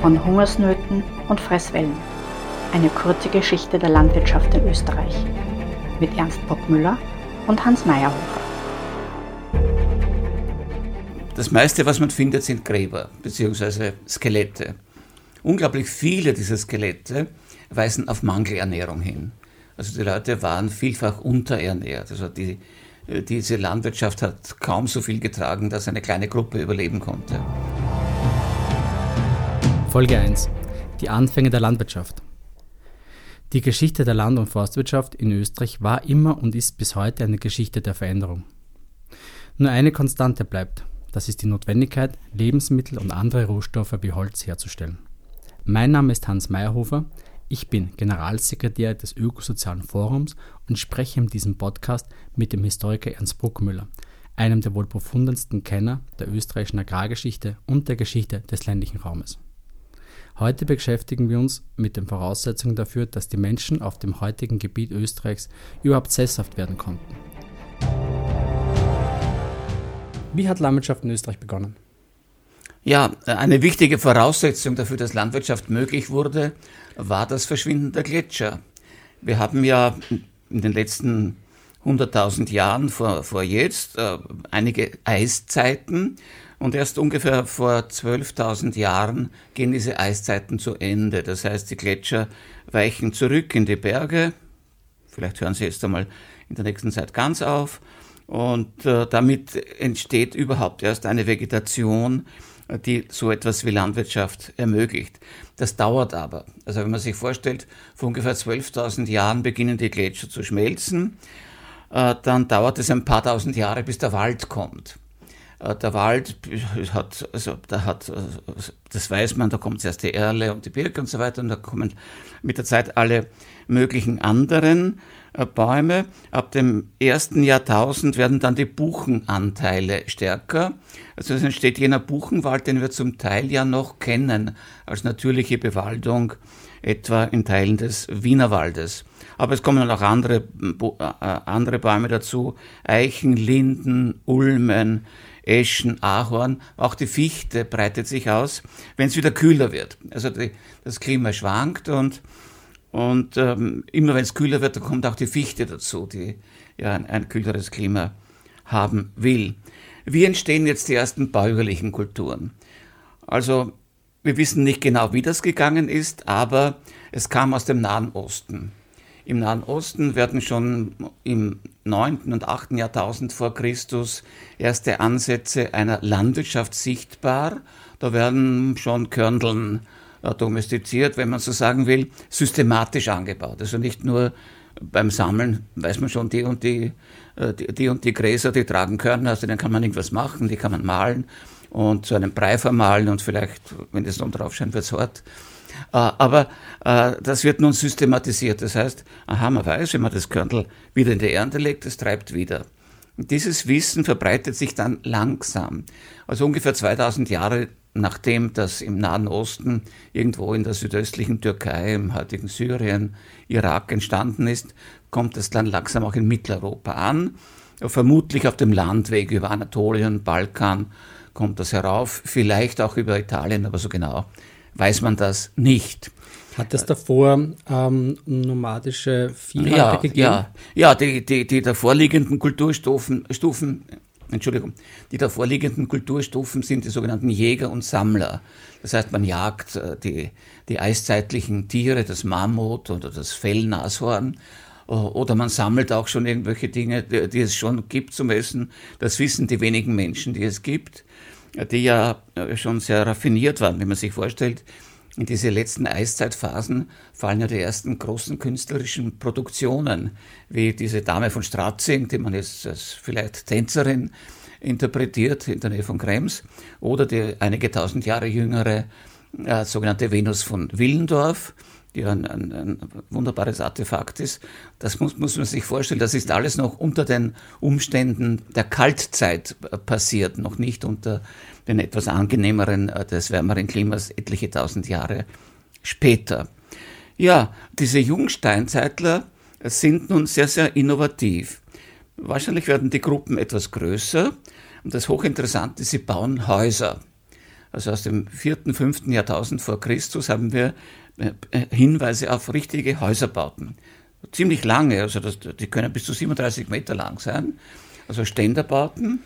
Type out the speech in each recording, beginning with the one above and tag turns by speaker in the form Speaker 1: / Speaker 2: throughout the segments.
Speaker 1: von Hungersnöten und Fresswellen. Eine kurze Geschichte der Landwirtschaft in Österreich mit Ernst Bockmüller und Hans Meyerhofer.
Speaker 2: Das meiste, was man findet, sind Gräber bzw. Skelette. Unglaublich viele dieser Skelette weisen auf Mangelernährung hin. Also die Leute waren vielfach unterernährt. Also die, diese Landwirtschaft hat kaum so viel getragen, dass eine kleine Gruppe überleben konnte.
Speaker 3: Folge 1. Die Anfänge der Landwirtschaft. Die Geschichte der Land- und Forstwirtschaft in Österreich war immer und ist bis heute eine Geschichte der Veränderung. Nur eine Konstante bleibt, das ist die Notwendigkeit, Lebensmittel und andere Rohstoffe wie Holz herzustellen. Mein Name ist Hans Meyerhofer, ich bin Generalsekretär des Ökosozialen Forums und spreche in diesem Podcast mit dem Historiker Ernst Bruckmüller, einem der wohl profundensten Kenner der österreichischen Agrargeschichte und der Geschichte des ländlichen Raumes. Heute beschäftigen wir uns mit den Voraussetzungen dafür, dass die Menschen auf dem heutigen Gebiet Österreichs überhaupt sesshaft werden konnten. Wie hat Landwirtschaft in Österreich begonnen?
Speaker 2: Ja, eine wichtige Voraussetzung dafür, dass Landwirtschaft möglich wurde, war das Verschwinden der Gletscher. Wir haben ja in den letzten 100.000 Jahren vor, vor jetzt äh, einige Eiszeiten und erst ungefähr vor 12.000 Jahren gehen diese Eiszeiten zu Ende. Das heißt, die Gletscher weichen zurück in die Berge. Vielleicht hören sie jetzt einmal in der nächsten Zeit ganz auf. Und äh, damit entsteht überhaupt erst eine Vegetation, die so etwas wie Landwirtschaft ermöglicht. Das dauert aber. Also wenn man sich vorstellt, vor ungefähr 12.000 Jahren beginnen die Gletscher zu schmelzen, dann dauert es ein paar tausend Jahre, bis der Wald kommt. Äh, der Wald hat, also da hat, äh, das weiß man, da kommt zuerst die Erle und die Birke und so weiter und da kommen mit der Zeit alle möglichen anderen äh, Bäume. Ab dem ersten Jahrtausend werden dann die Buchenanteile stärker. Also es entsteht jener Buchenwald, den wir zum Teil ja noch kennen als natürliche Bewaldung, etwa in Teilen des Wienerwaldes. Aber es kommen auch andere, andere Bäume dazu, Eichen, Linden, Ulmen, Eschen, Ahorn, auch die Fichte breitet sich aus, wenn es wieder kühler wird. Also die, das Klima schwankt und, und ähm, immer wenn es kühler wird, dann kommt auch die Fichte dazu, die ja ein, ein kühleres Klima haben will. Wie entstehen jetzt die ersten bäuerlichen Kulturen? Also wir wissen nicht genau, wie das gegangen ist, aber es kam aus dem Nahen Osten. Im Nahen Osten werden schon im 9. und 8. Jahrtausend vor Christus erste Ansätze einer Landwirtschaft sichtbar. Da werden schon Körndeln äh, domestiziert, wenn man so sagen will, systematisch angebaut. Also nicht nur beim Sammeln weiß man schon, die und die, äh, die, die und die Gräser, die tragen Körner, also denen kann man irgendwas machen, die kann man malen und zu einem Brei vermahlen und vielleicht, wenn das dann drauf scheint, wird es hart. Äh, aber äh, das wird nun systematisiert. Das heißt, aha, man weiß, wenn man das Körnel wieder in die Ernte legt, es treibt wieder. Dieses Wissen verbreitet sich dann langsam. Also ungefähr 2000 Jahre nachdem das im Nahen Osten, irgendwo in der südöstlichen Türkei, im heutigen Syrien, Irak entstanden ist, kommt es dann langsam auch in Mitteleuropa an. Vermutlich auf dem Landweg über Anatolien, Balkan kommt das herauf, vielleicht auch über Italien, aber so genau weiß man das nicht.
Speaker 3: Hat es davor ähm, nomadische Viehhalter
Speaker 2: ja,
Speaker 3: gegeben?
Speaker 2: Ja, ja die, die, die davorliegenden Kulturstufen, Stufen, Entschuldigung, die davorliegenden Kulturstufen sind die sogenannten Jäger und Sammler. Das heißt, man jagt äh, die, die eiszeitlichen Tiere, das Mammut oder das Fellnashorn, oder man sammelt auch schon irgendwelche Dinge, die, die es schon gibt zum Essen. Das wissen die wenigen Menschen, die es gibt die ja äh, schon sehr raffiniert waren, wenn man sich vorstellt, in diese letzten Eiszeitphasen fallen ja die ersten großen künstlerischen Produktionen, wie diese Dame von Stratzing, die man jetzt als vielleicht Tänzerin interpretiert in der Nähe von Krems, oder die einige tausend Jahre jüngere äh, sogenannte Venus von Willendorf, die ein, ein, ein, wunderbares Artefakt ist. Das muss, muss man sich vorstellen, das ist alles noch unter den Umständen der Kaltzeit passiert, noch nicht unter den etwas angenehmeren, äh, des wärmeren Klimas etliche tausend Jahre später. Ja, diese Jungsteinzeitler sind nun sehr, sehr innovativ. Wahrscheinlich werden die Gruppen etwas größer und das Hochinteressante, sie bauen Häuser. Also aus dem vierten, fünften Jahrtausend vor Christus, haben wir äh, Hinweise auf richtige Häuserbauten. Ziemlich lange, also das, die können bis zu 37 Meter lang sein. Also Ständerbauten.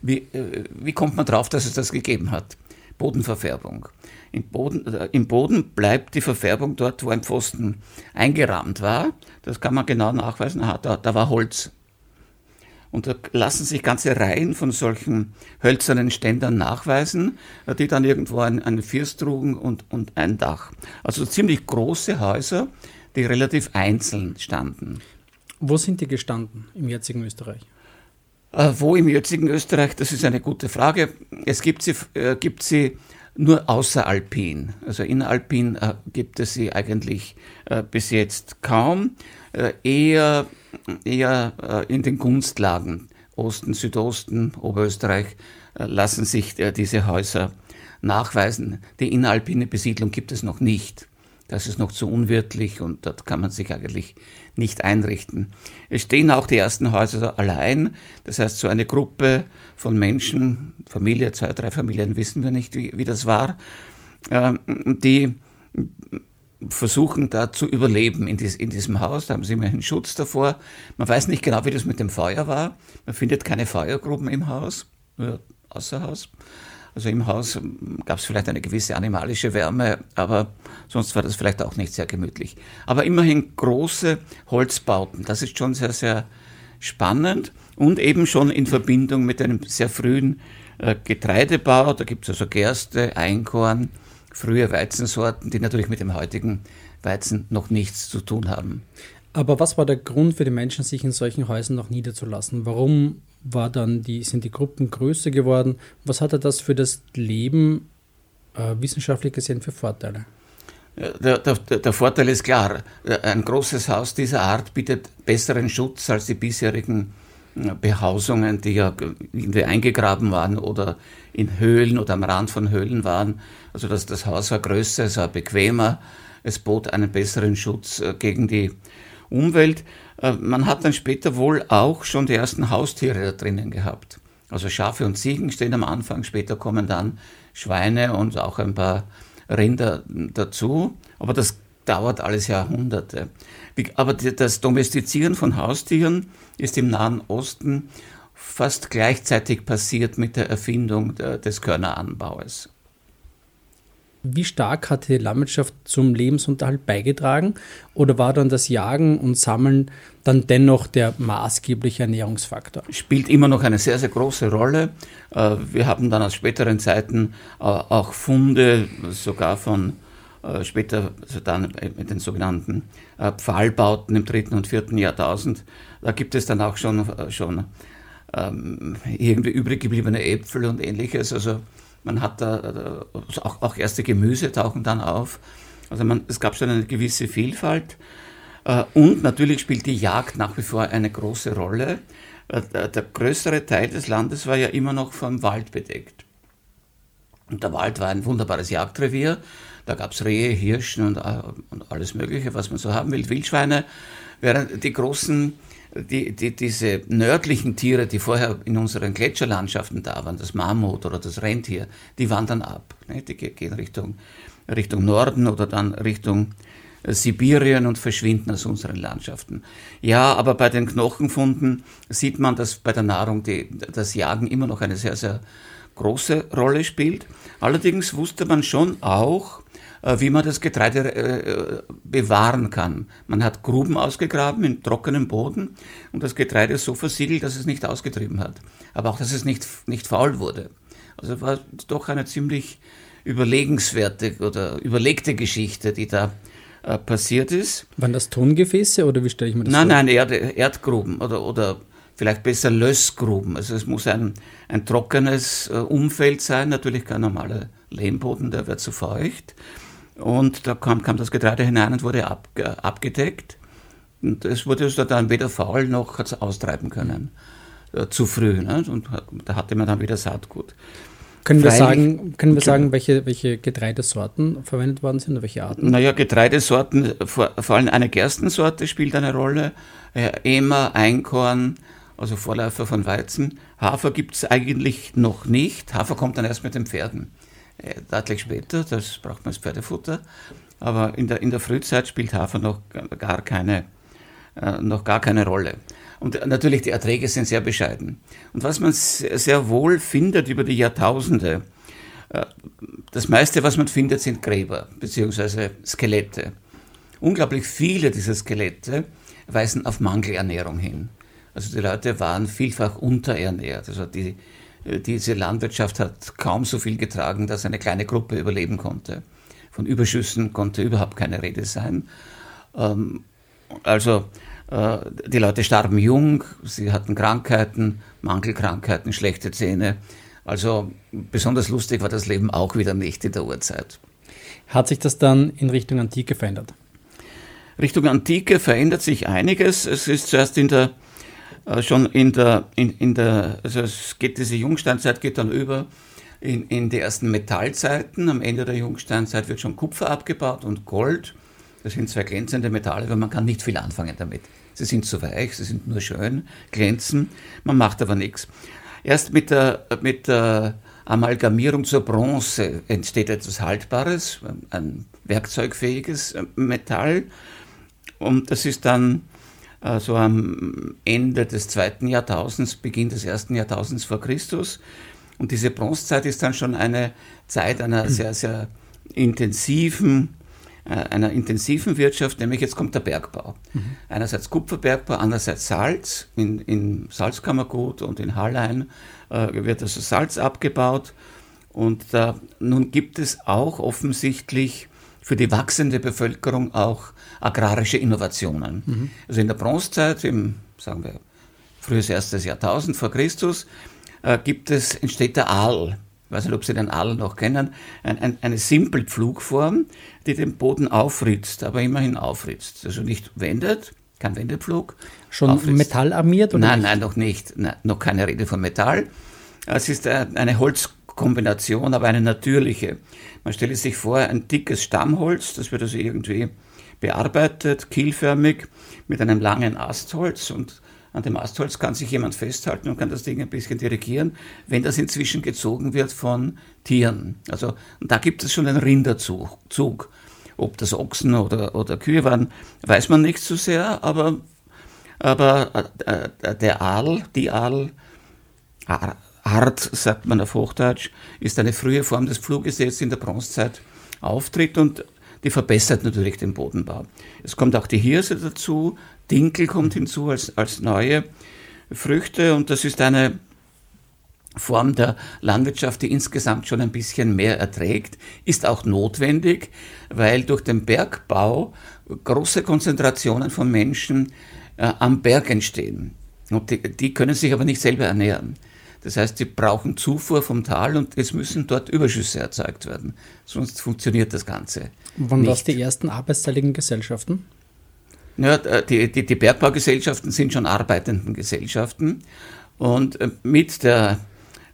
Speaker 2: Wie, äh, wie kommt man drauf, dass es das gegeben hat? Bodenverfärbung. Im Boden, äh, Im Boden bleibt die Verfärbung dort, wo ein Pfosten eingerahmt war. Das kann man genau nachweisen. Aha, da, da war Holz. Und da lassen sich ganze Reihen von solchen hölzernen Ständern nachweisen, äh, die dann irgendwo ein, ein First trugen und, und ein Dach. Also ziemlich große Häuser, die relativ einzeln standen.
Speaker 3: Wo sind die gestanden im jetzigen Österreich?
Speaker 2: Äh, wo im jetzigen Österreich, das ist eine gute Frage. Es gibt sie, äh, gibt sie nur außeralpin. Also inneralpin äh, gibt es sie eigentlich äh, bis jetzt kaum. Äh, eher eher äh, in den Gunstlagen Osten, Südosten, Oberösterreich äh, lassen sich diese Häuser nachweisen. Die inneralpine Besiedlung gibt es noch nicht. Das ist noch zu unwirtlich und dort kann man sich eigentlich nicht einrichten. Es stehen auch die ersten Häuser allein, das heißt so eine Gruppe von Menschen, Familie, zwei, drei Familien, wissen wir nicht, wie, wie das war, die versuchen da zu überleben in, dies, in, diesem Haus. Da haben sie immerhin Schutz davor. Man weiß nicht genau, wie das mit dem Feuer war. Man findet keine Feuergruben im Haus, nur außer Haus. Also im Haus gab es vielleicht eine gewisse animalische Wärme, aber sonst war das vielleicht auch nicht sehr gemütlich. Aber immerhin große Holzbauten, das ist schon sehr, sehr spannend und eben schon in Verbindung mit einem sehr frühen äh, Getreidebau. Da gibt es also Gerste, Einkorn, frühe Weizensorten, die natürlich mit dem heutigen Weizen noch nichts zu tun haben.
Speaker 3: Aber was war der Grund für die Menschen, sich in solchen Häusern noch niederzulassen? Warum war dann die, sind die Gruppen größer geworden? Was hatte das für das Leben äh, wissenschaftlich gesehen für Vorteile?
Speaker 2: Der, der, der, Vorteil ist klar. Ein großes Haus dieser Art bietet besseren Schutz als die bisherigen Behausungen, die ja irgendwie eingegraben waren oder in Höhlen oder am Rand von Höhlen waren. Also das, das Haus war größer, es war bequemer, es bot einen besseren Schutz äh, gegen die Umwelt. Äh, man hat dann später wohl auch schon die ersten Haustiere da drinnen gehabt. Also Schafe und Ziegen stehen am Anfang, später kommen dann Schweine und auch ein paar Rinder dazu. Aber das dauert alles Jahrhunderte. Aber das Domestizieren von Haustieren ist im Nahen Osten fast gleichzeitig passiert mit der Erfindung des Körneranbaues.
Speaker 3: Wie stark hat die Landwirtschaft zum Lebensunterhalt beigetragen oder war dann das Jagen und Sammeln dann dennoch der maßgebliche Ernährungsfaktor?
Speaker 2: Spielt immer noch eine sehr, sehr große Rolle. Äh, wir haben dann aus späteren Zeiten äh, auch Funde sogar von später also dann mit den sogenannten Pfahlbauten im dritten und vierten Jahrtausend. Da gibt es dann auch schon, schon ähm, irgendwie übrig gebliebene Äpfel und ähnliches. Also man hat da auch, auch erste Gemüse tauchen dann auf. Also man, es gab schon eine gewisse Vielfalt. Äh, und natürlich spielt die Jagd nach wie vor eine große Rolle. Äh, der größere Teil des Landes war ja immer noch vom Wald bedeckt. Und der Wald war ein wunderbares Jagdrevier. Da gab es Rehe, Hirschen und, äh, und, alles Mögliche, was man so haben will, Wildschweine. Während die großen die, die, diese nördlichen Tiere, die vorher in unseren Gletscherlandschaften da waren, das Mammut oder das Rentier, die wandern ab. Ne? Die gehen Richtung, Richtung Norden oder dann Richtung äh, Sibirien und verschwinden aus unseren Landschaften. Ja, aber bei den Knochenfunden sieht man, dass bei der Nahrung die, das Jagen immer noch eine sehr, sehr große Rolle spielt. Allerdings wusste man schon auch, äh, wie man das Getreide äh, bewahren kann. Man hat Gruben ausgegraben in trockenem Boden und das Getreide so versiegelt, dass es nicht ausgetrieben hat. Aber auch, dass es nicht, nicht faul wurde. Also war doch eine ziemlich überlegenswerte oder überlegte Geschichte, die da äh, passiert ist.
Speaker 3: Waren das Tongefäße oder wie stelle ich mir das
Speaker 2: nein,
Speaker 3: vor?
Speaker 2: Nein, nein, Erde, Erdgruben oder, oder vielleicht besser Lössgruben. Also es muss ein, ein trockenes Umfeld sein, natürlich kein normaler Lehmboden, der wird zu feucht. Und da kam, kam das Getreide hinein und wurde ab, abgedeckt. Und es wurde also dann weder faul noch hat es austreiben können. Äh, zu früh. Ne? Und da hatte man dann wieder Saatgut.
Speaker 3: Können wir sagen, können wir sagen welche, welche Getreidesorten verwendet worden sind oder welche Arten?
Speaker 2: Naja, Getreidesorten, vor, vor allem eine Gerstensorte spielt eine Rolle. Äh, Emer, Einkorn, also Vorläufer von Weizen. Hafer gibt es eigentlich noch nicht. Hafer kommt dann erst mit den Pferden. äh, deutlich später, das braucht man als Pferdefutter. Aber in der, in der Frühzeit spielt Hafer noch gar keine, äh, noch gar keine Rolle. Und natürlich die Erträge sind sehr bescheiden. Und was man sehr wohl findet über die Jahrtausende, äh, das meiste, was man findet, sind Gräber bzw. Skelette. Unglaublich viele dieser Skelette weisen auf Mangelernährung hin. Also die Leute waren vielfach unterernährt. Also die, diese Landwirtschaft hat kaum so viel getragen, dass eine kleine Gruppe überleben konnte. Von Überschüssen konnte überhaupt keine Rede sein. Ähm, also äh, die Leute starben jung, sie hatten Krankheiten, Mangelkrankheiten, schlechte Zähne. Also besonders lustig war das Leben auch wieder nicht in der Urzeit.
Speaker 3: Hat sich das dann in Richtung Antike verändert?
Speaker 2: Richtung Antike verändert sich einiges. Es ist zuerst in der äh, schon in der, in, in der, also es geht, diese Jungsteinzeit geht dann über in, in die ersten Metallzeiten. Am Ende der Jungsteinzeit wird schon Kupfer abgebaut und Gold. Das sind zwei glänzende Metalle, aber man kann nicht viel anfangen damit. Sie sind zu weich, sie sind nur schön, glänzen, man macht aber nichts. Erst mit der, mit der Amalgamierung zur Bronze entsteht etwas Haltbares, ein werkzeugfähiges Metall. Und das ist dann also am Ende des zweiten Jahrtausends, Beginn des ersten Jahrtausends vor Christus. Und diese Bronzezeit ist dann schon eine Zeit einer sehr, sehr intensiven, äh, einer intensiven Wirtschaft, nämlich jetzt kommt der Bergbau. Mhm. Einerseits Kupferbergbau, andererseits Salz. In, in Salzkammergut und in Hallein äh, wird also Salz abgebaut. Und äh, nun gibt es auch offensichtlich für die wachsende Bevölkerung auch agrarische Innovationen. Mhm. Also in der Bronzezeit, im, sagen wir, frühes erstes Jahrtausend vor Christus, äh, gibt es, entsteht der Aal. Ich weiß nicht, ob Sie den Aal noch kennen. Ein, ein, eine Simpelpflugform, die den Boden aufritzt, aber immerhin aufritzt. Also nicht wendet, kein Wendepflug.
Speaker 3: Schon aufritzt. metallarmiert?
Speaker 2: Oder nein, nicht? nein, noch nicht. Nein, noch keine Rede von Metall. Es ist äh, eine Holzkombination, aber eine natürliche. Man stelle sich vor, ein dickes Stammholz, das wird also irgendwie bearbeitet, kielförmig, mit einem langen Astholz und an dem Astholz kann sich jemand festhalten und kann das Ding ein bisschen dirigieren, wenn das inzwischen gezogen wird von Tieren. Also da gibt es schon einen Rinderzug. Ob das Ochsen oder, oder Kühe waren, weiß man nicht so sehr, aber, aber äh, der Aal, die Aal, Art, sagt man auf Hochdeutsch, ist eine frühe Form des Pfluges, die jetzt in der Bronzezeit auftritt und die verbessert natürlich den Bodenbau. Es kommt auch die Hirse dazu, Dinkel kommt hinzu als, als neue Früchte und das ist eine Form der Landwirtschaft, die insgesamt schon ein bisschen mehr erträgt, ist auch notwendig, weil durch den Bergbau große Konzentrationen von Menschen äh, am Berg entstehen. Und die, die können sich aber nicht selber ernähren. Das heißt, sie brauchen Zufuhr vom Tal und es müssen dort Überschüsse erzeugt werden. Sonst funktioniert das Ganze.
Speaker 3: Wann das die ersten arbeitsteiligen Gesellschaften?
Speaker 2: Ja, die, die, die Bergbaugesellschaften sind schon arbeitenden Gesellschaften und äh, mit der,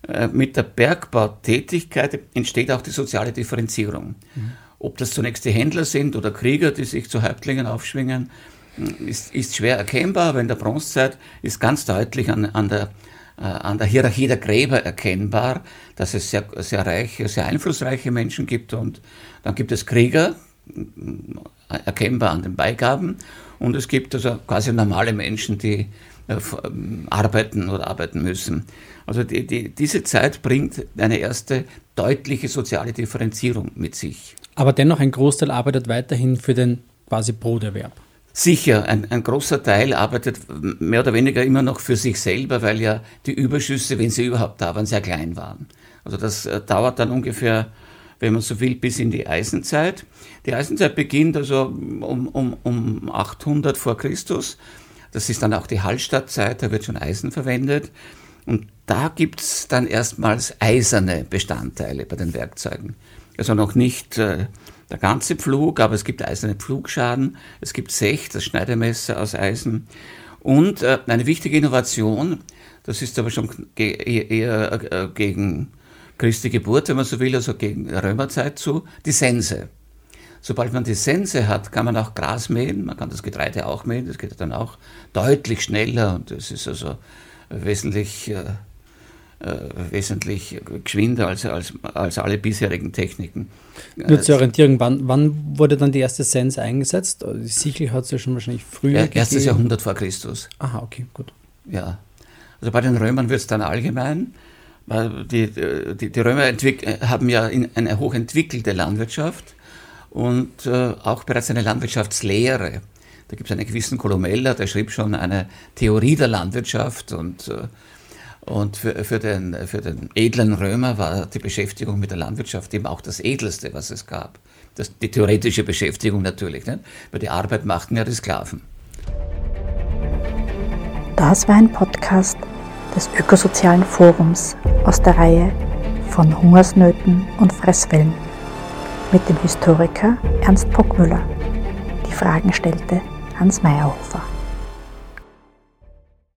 Speaker 2: äh, mit der Bergbautätigkeit entsteht auch die soziale Differenzierung. Mhm. Ob das zunächst die Händler sind oder Krieger, die sich zu Häuptlingen aufschwingen, ist, ist schwer erkennbar, aber in der Bronzezeit ist ganz deutlich an, an der äh, an der Hierarchie der Gräber erkennbar, dass es sehr, sehr reiche, sehr einflussreiche Menschen gibt und dann gibt es Krieger, äh, erkennbar an den Beigaben und es gibt also quasi normale Menschen, die äh, arbeiten oder arbeiten müssen. Also die, die, diese Zeit bringt eine erste deutliche soziale Differenzierung mit sich.
Speaker 3: Aber dennoch ein Großteil arbeitet weiterhin für den quasi Broterwerb.
Speaker 2: Sicher, ein, ein, großer Teil arbeitet mehr oder weniger immer noch für sich selber, weil ja die Überschüsse, wenn sie überhaupt da waren, sehr klein waren. Also das äh, dauert dann ungefähr, wenn man so will, bis in die Eisenzeit. Die Eisenzeit beginnt also um, um, um 800 vor Christus. Das ist dann auch die Hallstattzeit, da wird schon Eisen verwendet. Und da gibt es dann erstmals eiserne Bestandteile bei den Werkzeugen. Also noch nicht äh, der ganze Pflug, aber es gibt eiserne Pflugschaden, es gibt Sech, das Schneidemesser aus Eisen. Und äh, eine wichtige Innovation, das ist aber schon ge eher äh, gegen Christi Geburt, wenn man so will, also gegen Römerzeit zu, die Sense. Sobald man die Sense hat, kann man auch Gras mähen, man kann das Getreide auch mähen, das geht dann auch deutlich schneller und es ist also wesentlich äh, wesentlich geschwinder als, als, als alle bisherigen Techniken.
Speaker 3: Nur zur Orientierung, wann, wann wurde dann die erste Sense eingesetzt? Die Sichel hat es ja schon wahrscheinlich früher
Speaker 2: ja, Erstes Jahrhundert vor Christus.
Speaker 3: Aha, okay, gut.
Speaker 2: Ja. Also bei den Römern wird es dann allgemein. Die, die, die Römer haben ja eine hochentwickelte Landwirtschaft und äh, auch bereits eine Landwirtschaftslehre. Da gibt es einen gewissen Columella, der schrieb schon eine Theorie der Landwirtschaft und, äh, und für, für, den, für den edlen Römer war die Beschäftigung mit der Landwirtschaft eben auch das Edelste, was es gab. Das, die theoretische Beschäftigung natürlich, nicht? weil die Arbeit machten ja die Sklaven.
Speaker 1: Das war ein Podcast des Ökosozialen Forums aus der Reihe von Hungersnöten und Fresswellen mit dem Historiker Ernst Pockmüller. Die Fragen stellte Hans Meyerhofer.